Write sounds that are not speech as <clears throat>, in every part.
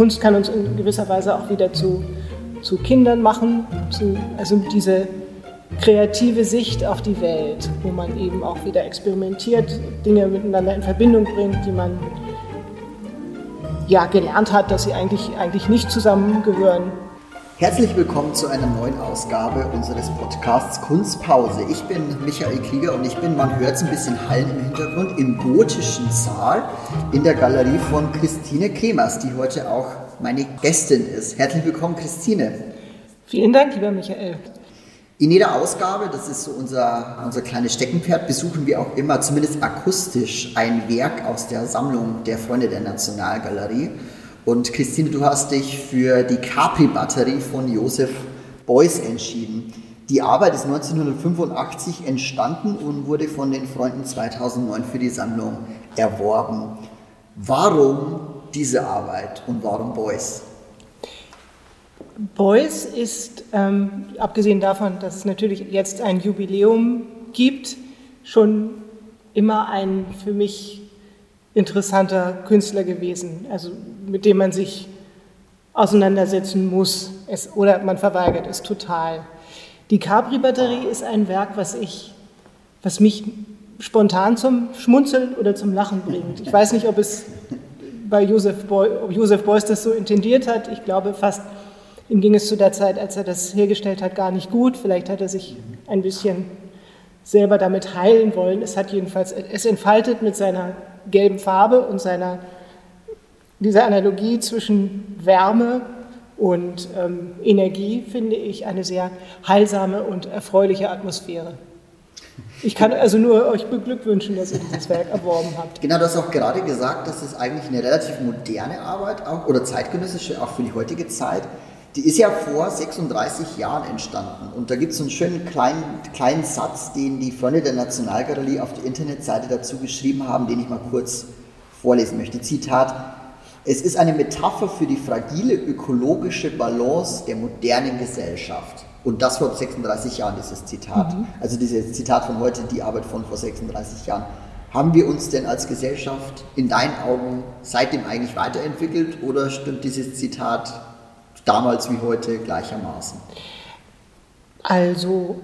Kunst kann uns in gewisser Weise auch wieder zu, zu Kindern machen, zu, also diese kreative Sicht auf die Welt, wo man eben auch wieder experimentiert, Dinge miteinander in Verbindung bringt, die man ja gelernt hat, dass sie eigentlich, eigentlich nicht zusammengehören. Herzlich willkommen zu einer neuen Ausgabe unseres Podcasts Kunstpause. Ich bin Michael Krieger und ich bin, man hört es ein bisschen Hallen im Hintergrund, im gotischen Saal in der Galerie von Christine Kremers, die heute auch meine Gästin ist. Herzlich willkommen, Christine. Vielen Dank, lieber Michael. In jeder Ausgabe, das ist so unser, unser kleines Steckenpferd, besuchen wir auch immer, zumindest akustisch, ein Werk aus der Sammlung der Freunde der Nationalgalerie. Und Christine, du hast dich für die Capri-Batterie von Josef Beuys entschieden. Die Arbeit ist 1985 entstanden und wurde von den Freunden 2009 für die Sammlung erworben. Warum diese Arbeit und warum Beuys? Beuys ist, ähm, abgesehen davon, dass es natürlich jetzt ein Jubiläum gibt, schon immer ein für mich interessanter Künstler gewesen, also mit dem man sich auseinandersetzen muss es, oder man verweigert es total. Die Capri-Batterie ist ein Werk, was, ich, was mich spontan zum Schmunzeln oder zum Lachen bringt. Ich weiß nicht, ob es bei Josef, ob Josef Beuys das so intendiert hat. Ich glaube fast, ihm ging es zu der Zeit, als er das hergestellt hat, gar nicht gut. Vielleicht hat er sich ein bisschen selber damit heilen wollen. Es hat jedenfalls, es entfaltet mit seiner gelben Farbe und seiner, dieser Analogie zwischen Wärme und ähm, Energie, finde ich, eine sehr heilsame und erfreuliche Atmosphäre. Ich kann also nur euch beglückwünschen, dass ihr dieses Werk erworben habt. Genau, du hast auch gerade gesagt, dass es eigentlich eine relativ moderne Arbeit auch, oder zeitgenössische, auch für die heutige Zeit. Die ist ja vor 36 Jahren entstanden. Und da gibt es einen schönen kleinen, kleinen Satz, den die Freunde der Nationalgalerie auf der Internetseite dazu geschrieben haben, den ich mal kurz vorlesen möchte. Zitat. Es ist eine Metapher für die fragile ökologische Balance der modernen Gesellschaft. Und das vor 36 Jahren, dieses Zitat. Mhm. Also dieses Zitat von heute, die Arbeit von vor 36 Jahren. Haben wir uns denn als Gesellschaft in deinen Augen seitdem eigentlich weiterentwickelt oder stimmt dieses Zitat damals wie heute gleichermaßen? Also,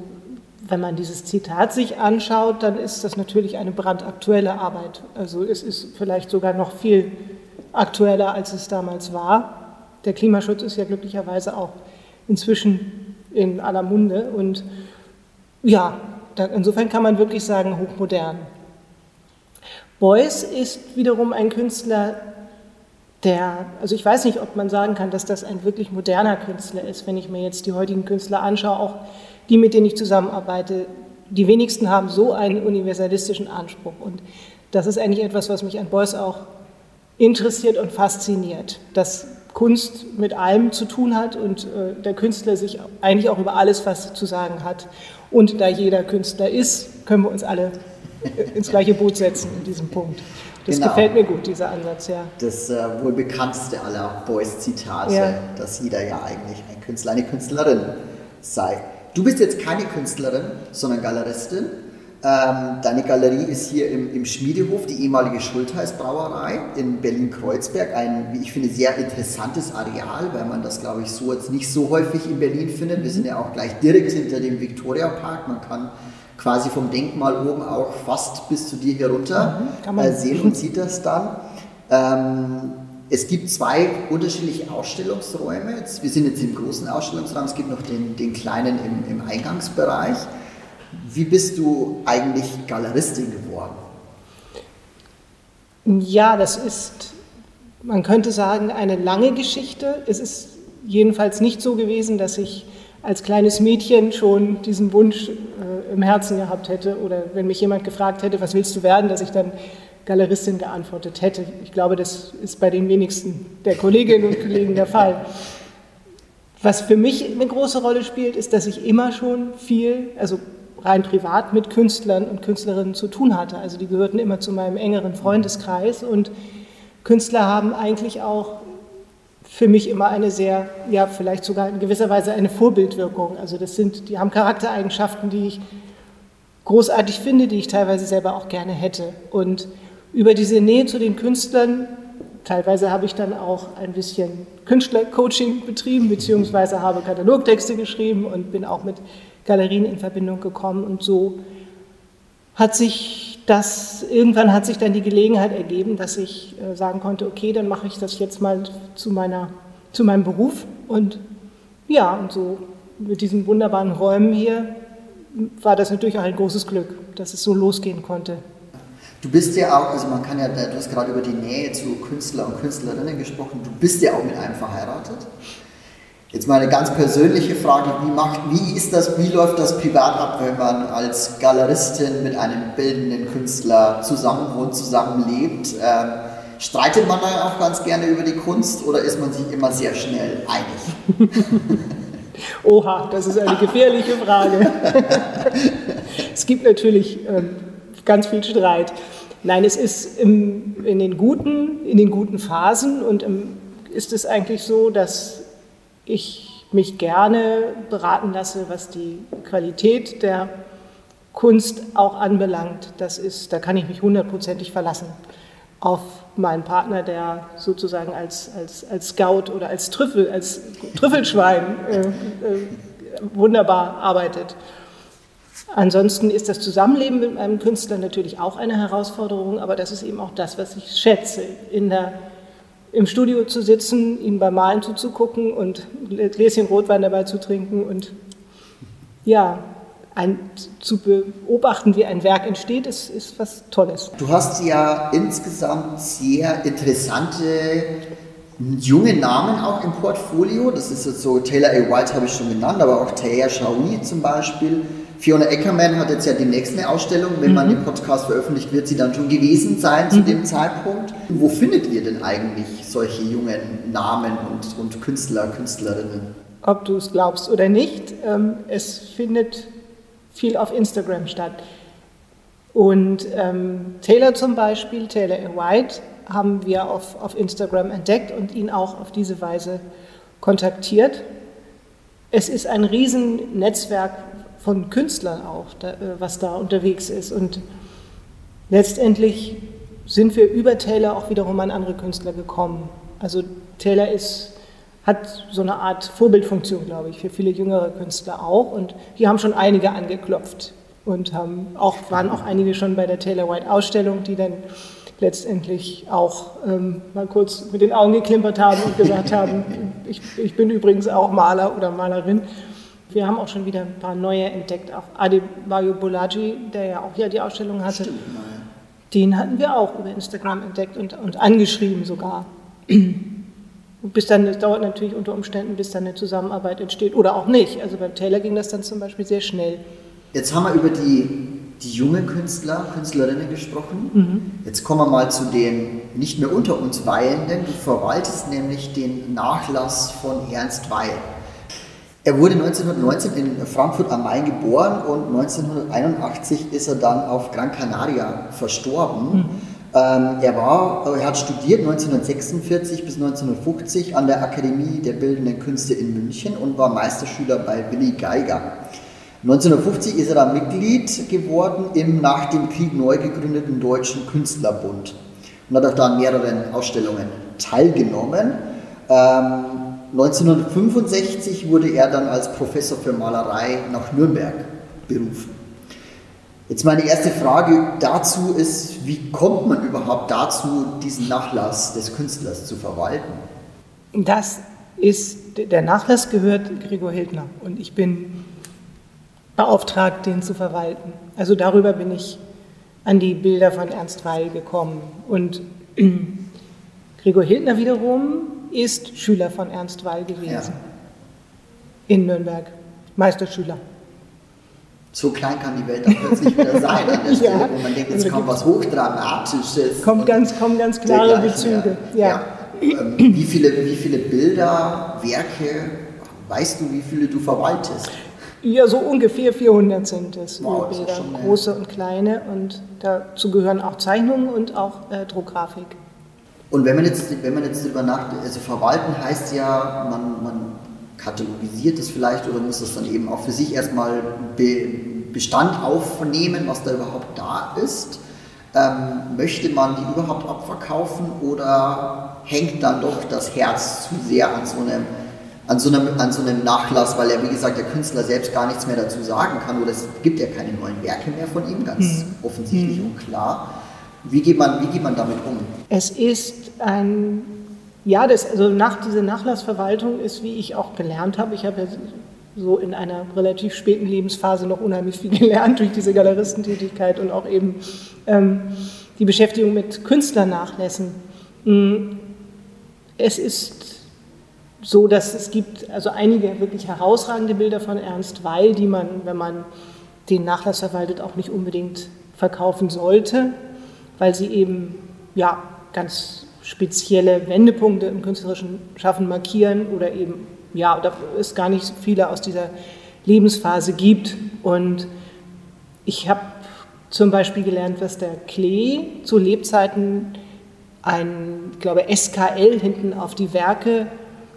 wenn man dieses Zitat sich anschaut, dann ist das natürlich eine brandaktuelle Arbeit. Also es ist vielleicht sogar noch viel aktueller, als es damals war. Der Klimaschutz ist ja glücklicherweise auch inzwischen in aller Munde und ja, insofern kann man wirklich sagen, hochmodern. Beuys ist wiederum ein Künstler, der, also ich weiß nicht, ob man sagen kann, dass das ein wirklich moderner Künstler ist, wenn ich mir jetzt die heutigen Künstler anschaue, auch die, mit denen ich zusammenarbeite, die wenigsten haben so einen universalistischen Anspruch. Und das ist eigentlich etwas, was mich an Beuys auch interessiert und fasziniert, dass Kunst mit allem zu tun hat und äh, der Künstler sich eigentlich auch über alles was zu sagen hat. Und da jeder Künstler ist, können wir uns alle ins gleiche Boot setzen in diesem Punkt. Das genau. gefällt mir gut, dieser Ansatz, ja. Das äh, wohl bekannteste aller Boys-Zitate, ja. dass jeder ja eigentlich ein Künstler, eine Künstlerin sei. Du bist jetzt keine Künstlerin, sondern Galeristin. Ähm, deine Galerie ist hier im, im Schmiedehof, die ehemalige Schultheiß-Brauerei in Berlin-Kreuzberg. Ein, wie ich finde, sehr interessantes Areal, weil man das, glaube ich, so jetzt nicht so häufig in Berlin findet. Wir sind ja auch gleich direkt hinter dem Viktoria-Park. Man kann quasi vom Denkmal oben auch fast bis zu dir herunter mhm, äh, sehen und <laughs> sieht das dann. Ähm, es gibt zwei unterschiedliche Ausstellungsräume. Wir sind jetzt im großen Ausstellungsraum, es gibt noch den, den kleinen im, im Eingangsbereich. Wie bist du eigentlich Galeristin geworden? Ja, das ist, man könnte sagen, eine lange Geschichte. Es ist jedenfalls nicht so gewesen, dass ich als kleines Mädchen schon diesen Wunsch äh, im Herzen gehabt hätte oder wenn mich jemand gefragt hätte, was willst du werden, dass ich dann Galeristin geantwortet hätte. Ich glaube, das ist bei den wenigsten der Kolleginnen und Kollegen der Fall. Was für mich eine große Rolle spielt, ist, dass ich immer schon viel, also rein privat mit Künstlern und Künstlerinnen zu tun hatte. Also die gehörten immer zu meinem engeren Freundeskreis und Künstler haben eigentlich auch für mich immer eine sehr, ja, vielleicht sogar in gewisser Weise eine Vorbildwirkung. Also das sind, die haben Charaktereigenschaften, die ich großartig finde, die ich teilweise selber auch gerne hätte. Und über diese Nähe zu den Künstlern teilweise habe ich dann auch ein bisschen Künstlercoaching betrieben, beziehungsweise habe Katalogtexte geschrieben und bin auch mit Galerien in Verbindung gekommen. Und so hat sich das, irgendwann hat sich dann die Gelegenheit ergeben, dass ich äh, sagen konnte, okay, dann mache ich das jetzt mal zu, meiner, zu meinem Beruf. Und ja, und so mit diesen wunderbaren Räumen hier war das natürlich auch ein großes Glück, dass es so losgehen konnte. Du bist ja auch, also man kann ja, du hast gerade über die Nähe zu Künstler und Künstlerinnen gesprochen, du bist ja auch mit einem verheiratet. Jetzt mal eine ganz persönliche Frage, wie, macht, wie ist das, wie läuft das privat ab, wenn man als Galeristin mit einem bildenden Künstler zusammenwohnt, zusammenlebt? Ähm, streitet man dann auch ganz gerne über die Kunst oder ist man sich immer sehr schnell einig? <laughs> Oha, das ist eine gefährliche Frage. <laughs> es gibt natürlich ähm, ganz viel Streit. Nein, es ist im, in, den guten, in den guten Phasen und im, ist es eigentlich so, dass ich mich gerne beraten lasse, was die Qualität der Kunst auch anbelangt. Das ist, da kann ich mich hundertprozentig verlassen auf meinen Partner, der sozusagen als, als, als Scout oder als Trüffel, als Trüffelschwein äh, äh, wunderbar arbeitet. Ansonsten ist das Zusammenleben mit einem Künstler natürlich auch eine Herausforderung, aber das ist eben auch das, was ich schätze, in der, im Studio zu sitzen, ihm beim Malen zuzugucken und ein Gläschen Rotwein dabei zu trinken und ja, ein, zu beobachten, wie ein Werk entsteht, ist, ist was Tolles. Du hast ja insgesamt sehr interessante junge Namen auch im Portfolio. Das ist jetzt so, Taylor A. White habe ich schon genannt, aber auch Thea Shawi zum Beispiel. Fiona Eckermann hat jetzt ja die nächste Ausstellung. Wenn mhm. man den Podcast veröffentlicht, wird sie dann schon gewesen sein zu mhm. dem Zeitpunkt. Wo findet ihr denn eigentlich solche jungen Namen und, und Künstler, Künstlerinnen? Ob du es glaubst oder nicht, ähm, es findet viel auf Instagram statt. Und ähm, Taylor zum Beispiel, Taylor A. White, haben wir auf, auf Instagram entdeckt und ihn auch auf diese Weise kontaktiert. Es ist ein Riesennetzwerk von Künstlern auch, da, äh, was da unterwegs ist. Und letztendlich sind wir über Taylor auch wiederum an andere Künstler gekommen. Also Taylor ist, hat so eine Art Vorbildfunktion, glaube ich, für viele jüngere Künstler auch. Und hier haben schon einige angeklopft und haben auch, waren auch einige schon bei der Taylor White Ausstellung, die dann letztendlich auch ähm, mal kurz mit den Augen geklimpert haben und gesagt haben, <laughs> ich, ich bin übrigens auch Maler oder Malerin. Wir haben auch schon wieder ein paar neue entdeckt. Auch Adebayo Bolaji, der ja auch hier die Ausstellung hatte, Stimmt, den hatten wir auch über Instagram entdeckt und, und angeschrieben sogar. bis dann, es dauert natürlich unter Umständen, bis dann eine Zusammenarbeit entsteht oder auch nicht. Also beim Taylor ging das dann zum Beispiel sehr schnell. Jetzt haben wir über die, die jungen Künstler, Künstlerinnen gesprochen. Mhm. Jetzt kommen wir mal zu den nicht mehr unter uns Weilenden. Du verwaltest nämlich den Nachlass von Ernst Weil. Er wurde 1919 in Frankfurt am Main geboren und 1981 ist er dann auf Gran Canaria verstorben. Mhm. Ähm, er, war, er hat studiert 1946 bis 1950 an der Akademie der Bildenden Künste in München und war Meisterschüler bei Willy Geiger. 1950 ist er dann Mitglied geworden im nach dem Krieg neu gegründeten Deutschen Künstlerbund und hat auch da an mehreren Ausstellungen teilgenommen. Ähm, 1965 wurde er dann als Professor für Malerei nach Nürnberg berufen. Jetzt meine erste Frage dazu ist, wie kommt man überhaupt dazu, diesen Nachlass des Künstlers zu verwalten? Das ist, der Nachlass gehört Gregor Hildner und ich bin beauftragt, den zu verwalten. Also darüber bin ich an die Bilder von Ernst Weil gekommen. Und <clears throat> Gregor Hildner wiederum ist Schüler von Ernst Weil gewesen. Ja. In Nürnberg. Meisterschüler. So klein kann die Welt dann plötzlich wieder <laughs> sein an der Stelle, ja. wo man denkt, jetzt kommt was Hochdramatisches. Kommt ganz, kommen ganz klare Bezüge. Ja. ja. Ähm, wie, viele, wie viele Bilder, Werke, weißt du, wie viele du verwaltest? Ja, so ungefähr 400 sind es. Wow, Bilder, große und kleine. Und dazu gehören auch Zeichnungen und auch äh, Druckgrafik. Und wenn man jetzt, wenn man jetzt darüber nachdenkt, also verwalten heißt ja, man, man kategorisiert es vielleicht oder muss das dann eben auch für sich erstmal Be Bestand aufnehmen, was da überhaupt da ist. Ähm, möchte man die überhaupt abverkaufen oder hängt dann doch das Herz zu sehr an so einem an so, einem, an so einem Nachlass, weil ja, wie gesagt, der Künstler selbst gar nichts mehr dazu sagen kann oder es gibt ja keine neuen Werke mehr von ihm, ganz mhm. offensichtlich mhm. und klar. Wie geht, man, wie geht man damit um? Es ist ein, ja, das, also nach, diese Nachlassverwaltung ist, wie ich auch gelernt habe, ich habe ja so in einer relativ späten Lebensphase noch unheimlich viel <laughs> gelernt durch diese Galeristentätigkeit und auch eben ähm, die Beschäftigung mit Künstlernachlässen. Mm, es ist so, dass es gibt also einige wirklich herausragende Bilder von Ernst Weil, die man, wenn man den Nachlass verwaltet, auch nicht unbedingt verkaufen sollte, weil sie eben ja ganz spezielle Wendepunkte im künstlerischen Schaffen markieren oder eben ja, da es gar nicht viele aus dieser Lebensphase gibt. Und ich habe zum Beispiel gelernt, dass der Klee zu Lebzeiten ein, glaube, SKL hinten auf die Werke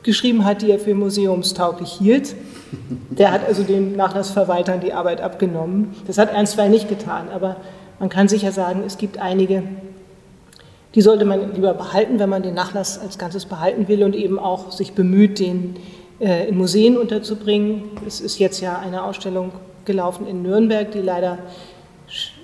geschrieben hat, die er für museumstauglich hielt. Der hat also den Nachlassverwaltern die Arbeit abgenommen. Das hat Ernst Weil nicht getan, aber man kann sicher sagen, es gibt einige, die sollte man lieber behalten, wenn man den Nachlass als Ganzes behalten will und eben auch sich bemüht, den äh, in Museen unterzubringen. Es ist jetzt ja eine Ausstellung gelaufen in Nürnberg, die leider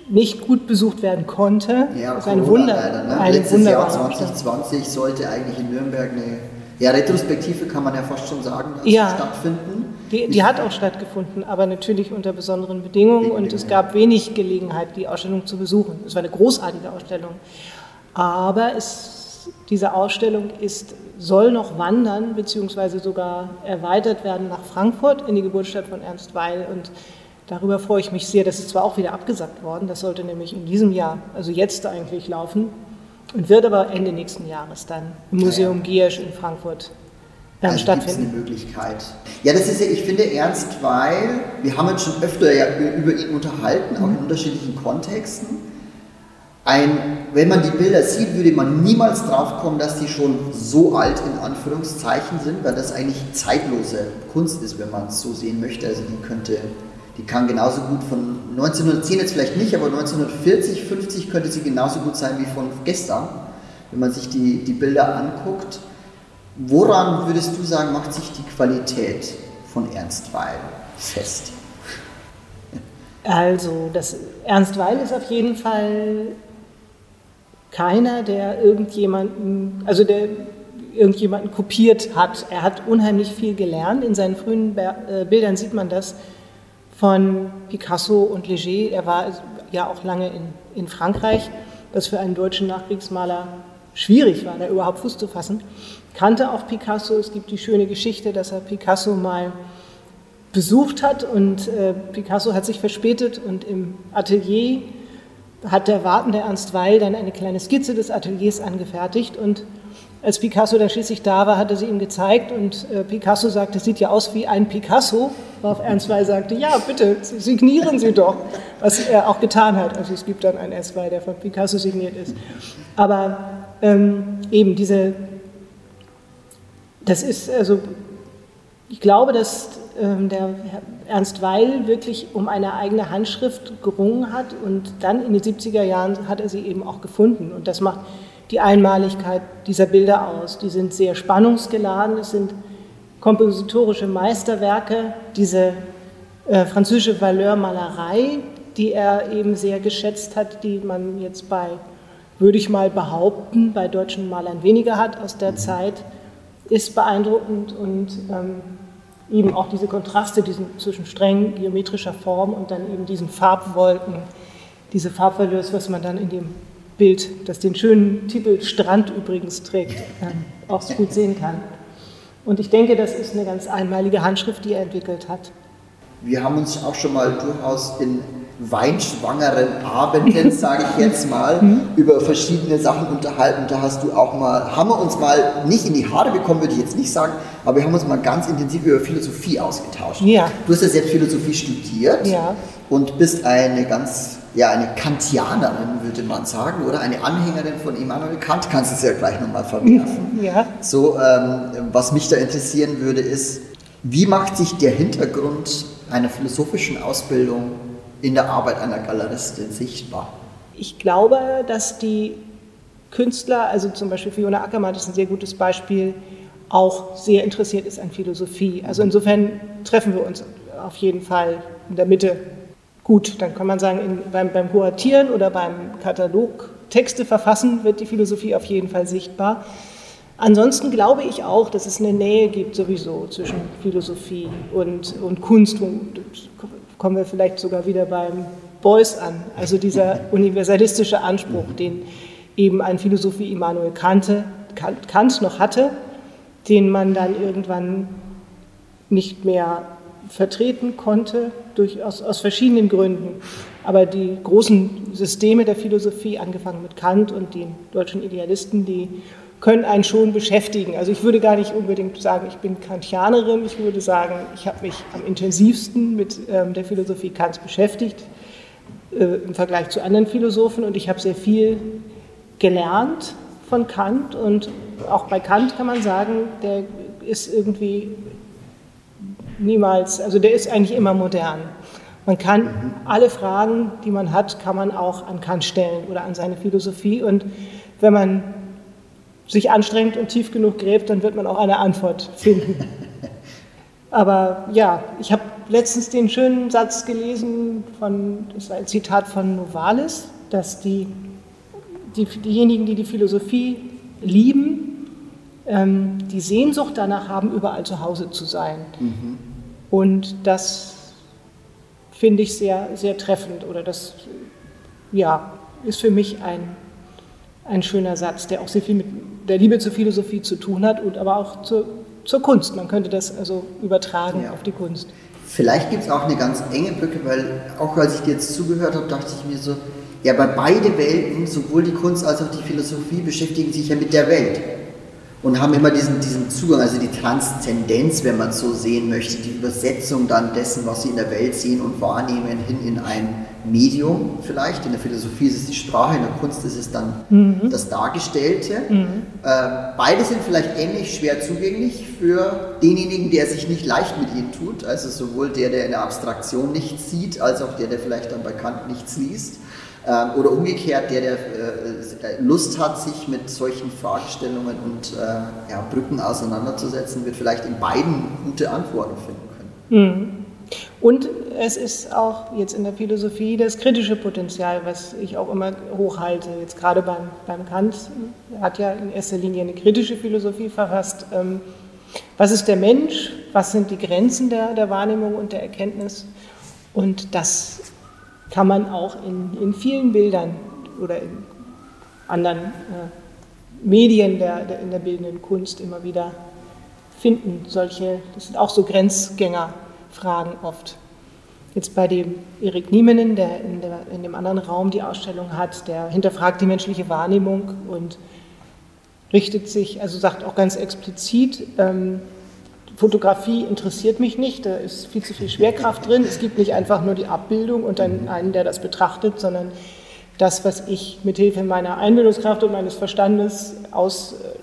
nicht gut besucht werden konnte. Ja, das ist ein Wunder. Leider, ne? eine Letztes Jahr 2020 sollte eigentlich in Nürnberg eine ja, Retrospektive, kann man ja fast schon sagen, ja, stattfinden. Die, die, hat auch stattgefunden, aber natürlich unter besonderen Bedingungen und es gab wenig Gelegenheit, die Ausstellung zu besuchen. Es war eine großartige Ausstellung. Aber es, diese Ausstellung ist soll noch wandern, beziehungsweise sogar erweitert werden nach Frankfurt in die Geburtsstadt von Ernst Weil. Und darüber freue ich mich sehr. Das ist zwar auch wieder abgesagt worden, das sollte nämlich in diesem Jahr, also jetzt eigentlich laufen, und wird aber Ende nächsten Jahres dann im Museum. Giersch in Frankfurt ähm, also stattfinden. eine Möglichkeit. Ja, das ist ja, ich finde Ernst Weil, wir haben uns schon öfter ja über ihn unterhalten, auch in unterschiedlichen Kontexten. Ein, wenn man die Bilder sieht, würde man niemals drauf kommen, dass die schon so alt in Anführungszeichen sind, weil das eigentlich zeitlose Kunst ist, wenn man es so sehen möchte. Also die könnte, die kann genauso gut von 1910 jetzt vielleicht nicht, aber 1940, 50 könnte sie genauso gut sein wie von gestern, wenn man sich die, die Bilder anguckt. Woran würdest du sagen, macht sich die Qualität von Ernst Weil fest? Also, das Ernst Weil ist auf jeden Fall keiner, der irgendjemanden, also der irgendjemanden kopiert hat. Er hat unheimlich viel gelernt. In seinen frühen äh, Bildern sieht man das von Picasso und Leger. Er war ja auch lange in, in Frankreich, was für einen deutschen Nachkriegsmaler schwierig war, da überhaupt Fuß zu fassen. Kannte auch Picasso. Es gibt die schöne Geschichte, dass er Picasso mal besucht hat und äh, Picasso hat sich verspätet und im Atelier hat der wartende Ernst Weil dann eine kleine Skizze des Ateliers angefertigt und als Picasso dann schließlich da war, hat er sie ihm gezeigt und äh, Picasso sagte, sieht ja aus wie ein Picasso, worauf Ernst Weil sagte, ja bitte, signieren Sie doch, was er auch getan hat. Also es gibt dann einen Ernst Weil, der von Picasso signiert ist. Aber ähm, eben diese, das ist also, ich glaube, dass ähm, der Ernst Weil wirklich um eine eigene Handschrift gerungen hat und dann in den 70er Jahren hat er sie eben auch gefunden. Und das macht die Einmaligkeit dieser Bilder aus. Die sind sehr spannungsgeladen, es sind kompositorische Meisterwerke, diese äh, französische Valeur-Malerei, die er eben sehr geschätzt hat, die man jetzt bei, würde ich mal behaupten, bei deutschen Malern weniger hat aus der Zeit, ist beeindruckend und ähm, eben auch diese Kontraste diesen, zwischen streng geometrischer Form und dann eben diesen Farbwolken, diese Farbverlust, was man dann in dem Bild, das den schönen Titel Strand übrigens trägt, auch gut sehen kann. Und ich denke, das ist eine ganz einmalige Handschrift, die er entwickelt hat. Wir haben uns auch schon mal durchaus in weinschwangeren Abenden, <laughs> sage ich jetzt mal, mhm. über verschiedene Sachen unterhalten. Da hast du auch mal, haben wir uns mal nicht in die Haare bekommen, würde ich jetzt nicht sagen, aber wir haben uns mal ganz intensiv über Philosophie ausgetauscht. Ja. Du hast ja selbst Philosophie studiert ja. und bist eine ganz, ja, eine Kantianerin, würde man sagen, oder eine Anhängerin von Immanuel Kant. Kannst du es ja gleich nochmal verwerfen. <laughs> Ja. So, ähm, was mich da interessieren würde, ist, wie macht sich der Hintergrund einer philosophischen Ausbildung in der Arbeit einer Galeristin sichtbar? Ich glaube, dass die Künstler, also zum Beispiel Fiona Ackermann ist ein sehr gutes Beispiel, auch sehr interessiert ist an Philosophie. Also insofern treffen wir uns auf jeden Fall in der Mitte gut. Dann kann man sagen, in, beim, beim Kuratieren oder beim Katalog Texte verfassen wird die Philosophie auf jeden Fall sichtbar. Ansonsten glaube ich auch, dass es eine Nähe gibt sowieso zwischen Philosophie und, und Kunst. Und kommen wir vielleicht sogar wieder beim Beuys an. Also dieser <laughs> universalistische Anspruch, den eben ein Philosophie Immanuel Kant, Kant noch hatte, den man dann irgendwann nicht mehr vertreten konnte, durch, aus, aus verschiedenen Gründen. Aber die großen Systeme der Philosophie, angefangen mit Kant und den deutschen Idealisten, die können einen schon beschäftigen. Also ich würde gar nicht unbedingt sagen, ich bin Kantianerin, ich würde sagen, ich habe mich am intensivsten mit ähm, der Philosophie Kants beschäftigt äh, im Vergleich zu anderen Philosophen und ich habe sehr viel gelernt von Kant und auch bei Kant kann man sagen, der ist irgendwie niemals, also der ist eigentlich immer modern. Man kann alle Fragen, die man hat, kann man auch an Kant stellen oder an seine Philosophie und wenn man sich anstrengt und tief genug gräbt, dann wird man auch eine Antwort finden. <laughs> Aber ja, ich habe letztens den schönen Satz gelesen, von, das ist ein Zitat von Novalis, dass die, die, diejenigen, die die Philosophie lieben, ähm, die Sehnsucht danach haben, überall zu Hause zu sein. Mhm. Und das finde ich sehr, sehr treffend oder das ja, ist für mich ein, ein schöner Satz, der auch sehr viel mit der Liebe zur Philosophie zu tun hat und aber auch zur, zur Kunst. Man könnte das also übertragen ja. auf die Kunst. Vielleicht gibt es auch eine ganz enge Brücke, weil auch als ich dir jetzt zugehört habe, dachte ich mir so, ja, bei beide Welten, sowohl die Kunst als auch die Philosophie, beschäftigen sich ja mit der Welt und haben immer diesen, diesen Zugang, also die Transzendenz, wenn man es so sehen möchte, die Übersetzung dann dessen, was sie in der Welt sehen und wahrnehmen, hin in ein Medium vielleicht. In der Philosophie ist es die Sprache, in der Kunst ist es dann mhm. das Dargestellte. Mhm. Äh, beide sind vielleicht ähnlich schwer zugänglich für denjenigen, der sich nicht leicht mit ihnen tut, also sowohl der, der in der Abstraktion nichts sieht, als auch der, der vielleicht dann bei Kant nichts liest. Ähm, oder umgekehrt, der, der äh, Lust hat, sich mit solchen Fragestellungen und äh, ja, Brücken auseinanderzusetzen, wird vielleicht in beiden gute Antworten finden können. Mhm. Und es ist auch jetzt in der Philosophie das kritische Potenzial, was ich auch immer hochhalte. Jetzt gerade beim, beim Kant hat ja in erster Linie eine kritische Philosophie verfasst. Ähm, was ist der Mensch? Was sind die Grenzen der, der Wahrnehmung und der Erkenntnis? Und das kann man auch in, in vielen Bildern oder in anderen äh, Medien der, der, in der bildenden Kunst immer wieder finden. Solche, das sind auch so Grenzgängerfragen oft. Jetzt bei dem Erik Niemenen, der in, der in, dem anderen Raum die Ausstellung hat, der hinterfragt die menschliche Wahrnehmung und richtet sich, also sagt auch ganz explizit, ähm, Fotografie interessiert mich nicht, da ist viel zu viel Schwerkraft drin. Es gibt nicht einfach nur die Abbildung und dann einen, der das betrachtet, sondern das, was ich mit Hilfe meiner Einbildungskraft und meines Verstandes aus äh,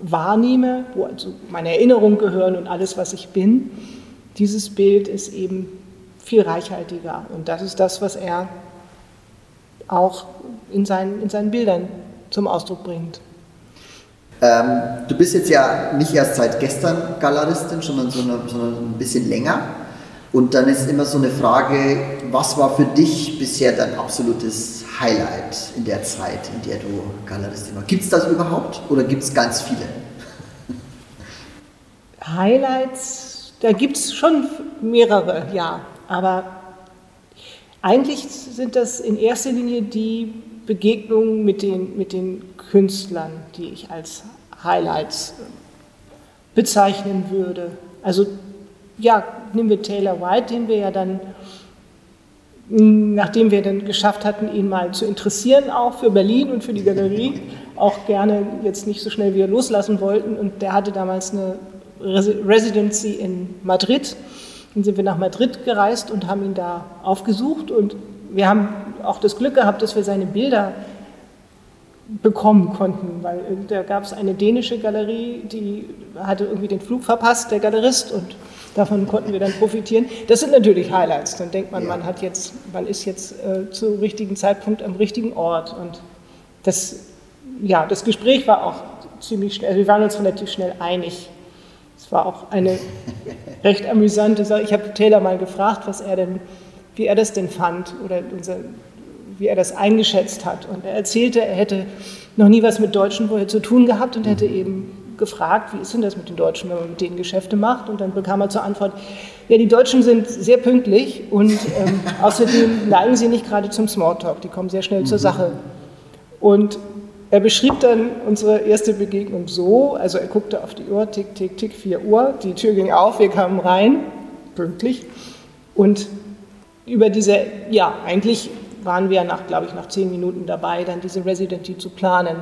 wahrnehme, wo also meine Erinnerungen gehören und alles, was ich bin, dieses Bild ist eben viel reichhaltiger. Und das ist das, was er auch in seinen, in seinen Bildern zum Ausdruck bringt. Ähm, du bist jetzt ja nicht erst seit gestern Galeristin, sondern, sondern, sondern ein bisschen länger. Und dann ist immer so eine Frage, was war für dich bisher dein absolutes Highlight in der Zeit, in der du Galeristin warst? Gibt es das überhaupt oder gibt es ganz viele? Highlights, da gibt es schon mehrere, ja. Aber eigentlich sind das in erster Linie die Begegnungen mit den, mit den Künstlern, die ich als Highlights bezeichnen würde. Also ja, nehmen wir Taylor White, den wir ja dann, nachdem wir dann geschafft hatten, ihn mal zu interessieren, auch für Berlin und für die Galerie, auch gerne jetzt nicht so schnell wieder loslassen wollten. Und der hatte damals eine Residency in Madrid. Dann sind wir nach Madrid gereist und haben ihn da aufgesucht. Und wir haben auch das Glück gehabt, dass wir seine Bilder bekommen konnten, weil da gab es eine dänische Galerie, die hatte irgendwie den Flug verpasst, der Galerist, und davon konnten wir dann profitieren. Das sind natürlich Highlights. Dann denkt man, ja. man hat jetzt, man ist jetzt äh, zum richtigen Zeitpunkt am richtigen Ort und das ja, das Gespräch war auch ziemlich schnell, also wir waren uns relativ schnell einig. Es war auch eine <laughs> recht amüsante Sache. Ich habe Taylor mal gefragt, was er denn, wie er das denn fand oder unser, wie er das eingeschätzt hat. Und er erzählte, er hätte noch nie was mit Deutschen vorher zu tun gehabt und hätte eben gefragt, wie ist denn das mit den Deutschen, wenn man mit denen Geschäfte macht? Und dann bekam er zur Antwort, ja, die Deutschen sind sehr pünktlich und ähm, <laughs> außerdem neigen sie nicht gerade zum Smalltalk, die kommen sehr schnell zur mhm. Sache. Und er beschrieb dann unsere erste Begegnung so, also er guckte auf die Uhr, tick, tick, tick, 4 Uhr, die Tür ging auf, wir kamen rein, pünktlich. Und über diese, ja, eigentlich waren wir nach, glaube ich, nach zehn Minuten dabei, dann diese Residency zu planen.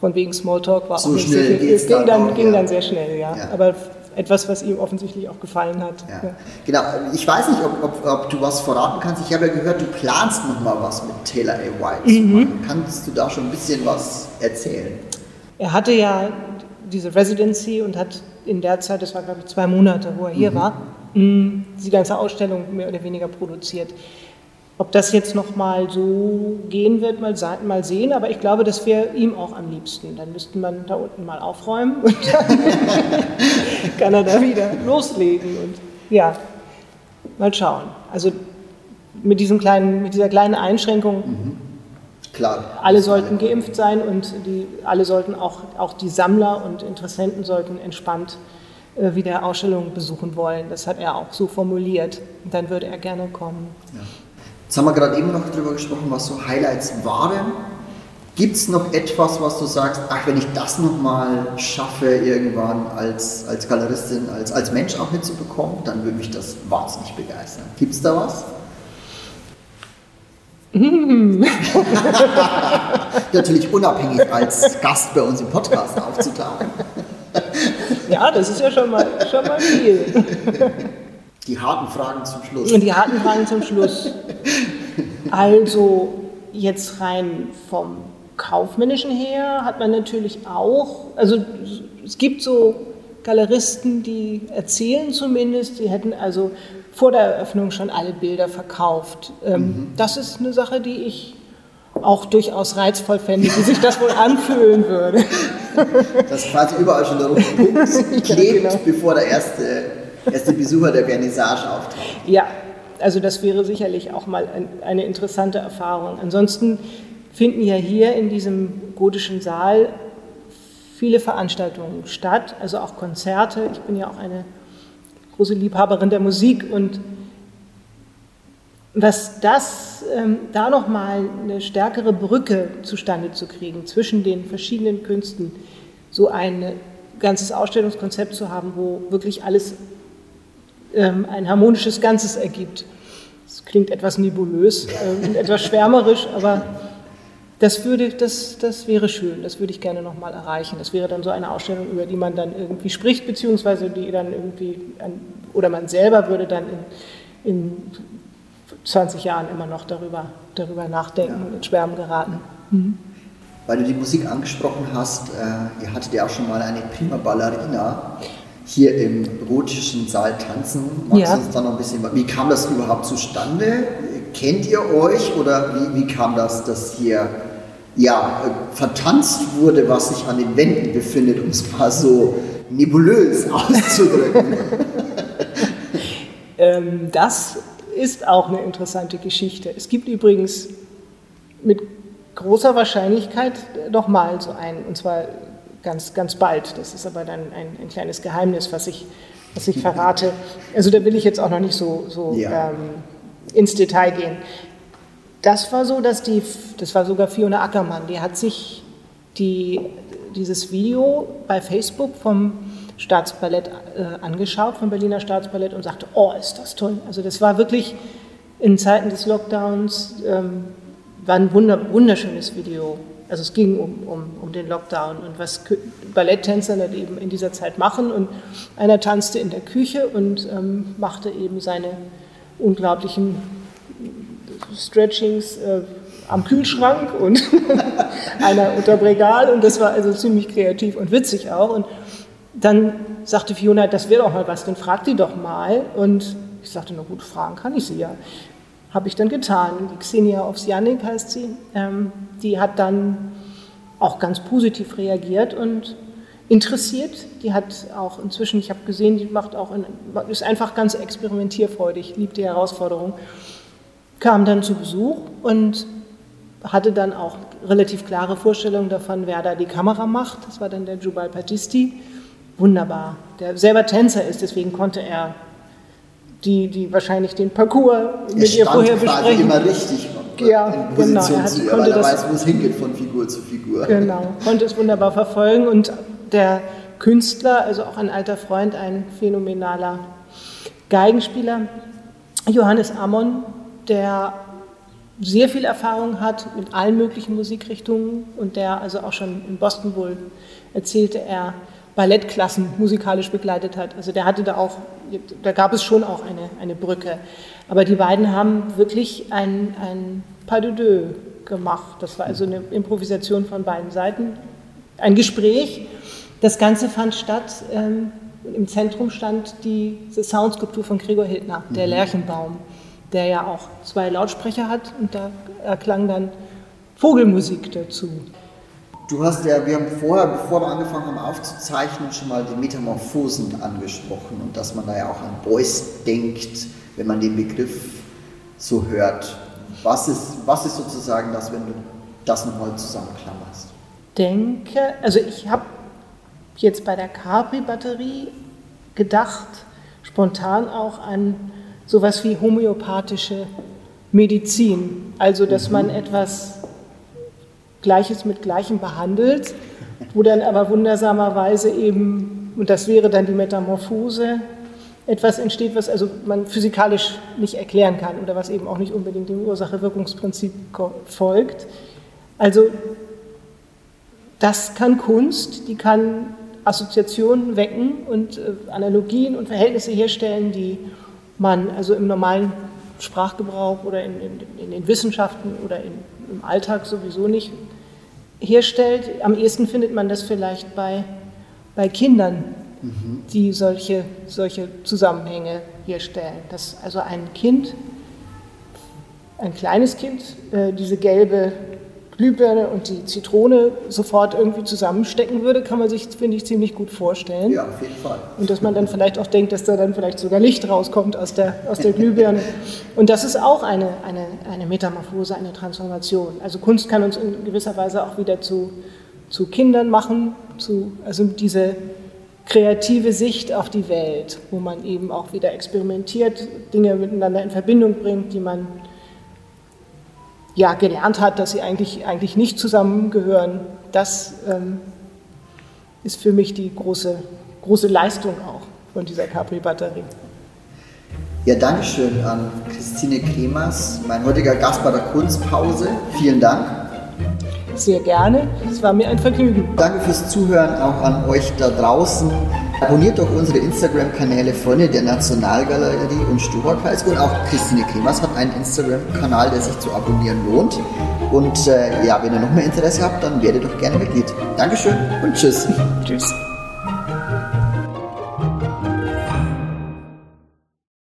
Von wegen Smalltalk war so auch nicht sehr viel. Es ging, dann, auch, ging ja. dann sehr schnell, ja. ja. Aber etwas, was ihm offensichtlich auch gefallen hat. Ja. Genau, ich weiß nicht, ob, ob, ob, du was verraten kannst. Ich habe ja gehört, du planst noch mal was mit Taylor A. White mhm. Kannst du da schon ein bisschen was erzählen? Er hatte ja diese Residency und hat in der Zeit, das war glaube ich zwei Monate, wo er hier mhm. war, die ganze Ausstellung mehr oder weniger produziert. Ob das jetzt noch mal so gehen wird, mal, mal sehen, aber ich glaube, das wäre ihm auch am liebsten. Dann müsste man da unten mal aufräumen <laughs> und dann <laughs> kann er da wieder loslegen. Und ja, mal schauen. Also mit, diesem kleinen, mit dieser kleinen Einschränkung, mhm. Klar, alle sollten geimpft sein und die, alle sollten auch, auch die Sammler und Interessenten sollten entspannt äh, wieder Ausstellungen besuchen wollen. Das hat er auch so formuliert. Und dann würde er gerne kommen. Ja. Jetzt haben wir gerade eben noch darüber gesprochen, was so Highlights waren. Gibt es noch etwas, was du sagst, ach, wenn ich das nochmal schaffe, irgendwann als, als Galeristin, als, als Mensch auch hinzubekommen, dann würde mich das wahnsinnig begeistern. Gibt es da was? <laughs> Natürlich unabhängig als Gast bei uns im Podcast aufzutauchen. ja, das ist ja schon mal, schon mal viel. <laughs> Die harten Fragen zum Schluss. Und die harten Fragen zum Schluss. <laughs> Also jetzt rein vom kaufmännischen her hat man natürlich auch, also es gibt so Galeristen, die erzählen zumindest, die hätten also vor der Eröffnung schon alle Bilder verkauft. Ähm, mhm. Das ist eine Sache, die ich auch durchaus reizvoll fände, wie sich das wohl anfühlen würde. <laughs> Dass quasi überall schon der rote Punkt <laughs> klebt, ja, genau. bevor der erste erste Besucher der Vernissage auftaucht. Ja, also das wäre sicherlich auch mal eine interessante Erfahrung. Ansonsten finden ja hier in diesem gotischen Saal viele Veranstaltungen statt, also auch Konzerte. Ich bin ja auch eine große Liebhaberin der Musik und was das, ähm, da nochmal eine stärkere Brücke zustande zu kriegen zwischen den verschiedenen Künsten, so ein ganzes Ausstellungskonzept zu haben, wo wirklich alles ein harmonisches Ganzes ergibt. Das klingt etwas nebulös äh, und etwas schwärmerisch, aber das, würde, das, das wäre schön, das würde ich gerne nochmal erreichen. Das wäre dann so eine Ausstellung, über die man dann irgendwie spricht, beziehungsweise die dann irgendwie, oder man selber würde dann in, in 20 Jahren immer noch darüber, darüber nachdenken ja. und in Schwärmen geraten. Mhm. Weil du die Musik angesprochen hast, äh, ihr hattet ja auch schon mal eine prima Ballerina hier im gotischen Saal tanzen. Magst ja. du uns da noch ein bisschen, wie kam das überhaupt zustande? Kennt ihr euch oder wie, wie kam das, dass hier ja, vertanzt wurde, was sich an den Wänden befindet, um es mal so nebulös <laughs> auszudrücken? <laughs> ähm, das ist auch eine interessante Geschichte. Es gibt übrigens mit großer Wahrscheinlichkeit nochmal so einen, und zwar ganz, ganz bald. Das ist aber dann ein, ein kleines Geheimnis, was ich, was ich verrate. Also da will ich jetzt auch noch nicht so, so ja. ähm, ins Detail gehen. Das war so, dass die, das war sogar Fiona Ackermann, die hat sich die, dieses Video bei Facebook vom Staatsballett äh, angeschaut, vom Berliner Staatsballett und sagte, oh, ist das toll. Also das war wirklich in Zeiten des Lockdowns, ähm, war ein wunder, wunderschönes Video also es ging um, um, um den Lockdown und was Balletttänzer dann eben in dieser Zeit machen. Und einer tanzte in der Küche und ähm, machte eben seine unglaublichen Stretchings äh, am Kühlschrank und <laughs> einer unterm Regal. Und das war also ziemlich kreativ und witzig auch. Und dann sagte Fiona, das wäre doch mal was, dann frag die doch mal. Und ich sagte, na gut, fragen kann ich sie ja. Habe ich dann getan. Die Xenia Ovsjanik heißt sie. Ähm, die hat dann auch ganz positiv reagiert und interessiert. Die hat auch inzwischen, ich habe gesehen, die macht auch, in, ist einfach ganz experimentierfreudig, liebt die Herausforderung. Kam dann zu Besuch und hatte dann auch relativ klare Vorstellungen davon, wer da die Kamera macht. Das war dann der Jubal Battisti. Wunderbar. Der selber Tänzer ist, deswegen konnte er die, die wahrscheinlich den Parcours mit ihr vorher besprechen. immer richtig ja, in Position genau. Er hat, zu ihr, weil er weiß, wo es hingeht von Figur zu Figur. Genau, konnte es wunderbar verfolgen und der Künstler, also auch ein alter Freund, ein phänomenaler Geigenspieler, Johannes Ammon, der sehr viel Erfahrung hat mit allen möglichen Musikrichtungen und der also auch schon in Boston wohl erzählte er Ballettklassen musikalisch begleitet hat. Also der hatte da auch, da gab es schon auch eine, eine Brücke. Aber die beiden haben wirklich ein, ein Pas de deux gemacht. Das war also eine Improvisation von beiden Seiten. Ein Gespräch. Das Ganze fand statt. Ähm, Im Zentrum stand die, die Soundskulptur von Gregor Hildner, der mhm. Lerchenbaum, der ja auch zwei Lautsprecher hat und da erklang dann Vogelmusik dazu. Du hast ja, wir haben vorher, bevor wir angefangen haben aufzuzeichnen, schon mal die Metamorphosen angesprochen und dass man da ja auch an Beuys denkt, wenn man den Begriff so hört. Was ist, was ist sozusagen das, wenn du das nochmal zusammenklammerst? Denke, also ich habe jetzt bei der Capri-Batterie gedacht, spontan auch an sowas wie homöopathische Medizin. Also, dass mhm. man etwas Gleiches mit Gleichem behandelt, wo dann aber wundersamerweise eben, und das wäre dann die Metamorphose, etwas entsteht, was also man physikalisch nicht erklären kann oder was eben auch nicht unbedingt dem Ursache-Wirkungsprinzip folgt. Also das kann Kunst, die kann Assoziationen wecken und äh, Analogien und Verhältnisse herstellen, die man also im normalen Sprachgebrauch oder in, in, in den Wissenschaften oder in, im Alltag sowieso nicht herstellt. Am ehesten findet man das vielleicht bei, bei Kindern, mhm. die solche, solche Zusammenhänge herstellen. Dass also ein Kind, ein kleines Kind, äh, diese gelbe Glühbirne und die Zitrone sofort irgendwie zusammenstecken würde, kann man sich, finde ich, ziemlich gut vorstellen. Ja, auf jeden Fall. Und dass man dann vielleicht auch denkt, dass da dann vielleicht sogar Licht rauskommt aus der, aus der Glühbirne. Und das ist auch eine, eine, eine Metamorphose, eine Transformation. Also Kunst kann uns in gewisser Weise auch wieder zu, zu Kindern machen, zu, also diese kreative Sicht auf die Welt, wo man eben auch wieder experimentiert, Dinge miteinander in Verbindung bringt, die man ja, gelernt hat, dass sie eigentlich, eigentlich nicht zusammengehören, das ähm, ist für mich die große, große Leistung auch von dieser Capri-Batterie. Ja, danke schön an Christine Kremers, mein heutiger Gast bei der Kunstpause. Vielen Dank. Sehr gerne, es war mir ein Vergnügen. Danke fürs Zuhören auch an euch da draußen. Abonniert doch unsere Instagram-Kanäle Freunde der Nationalgalerie und Stuberkreis. Und auch Christine Kremers hat einen Instagram-Kanal, der sich zu abonnieren lohnt. Und äh, ja, wenn ihr noch mehr Interesse habt, dann werdet doch gerne Mitglied. Dankeschön und tschüss. Tschüss.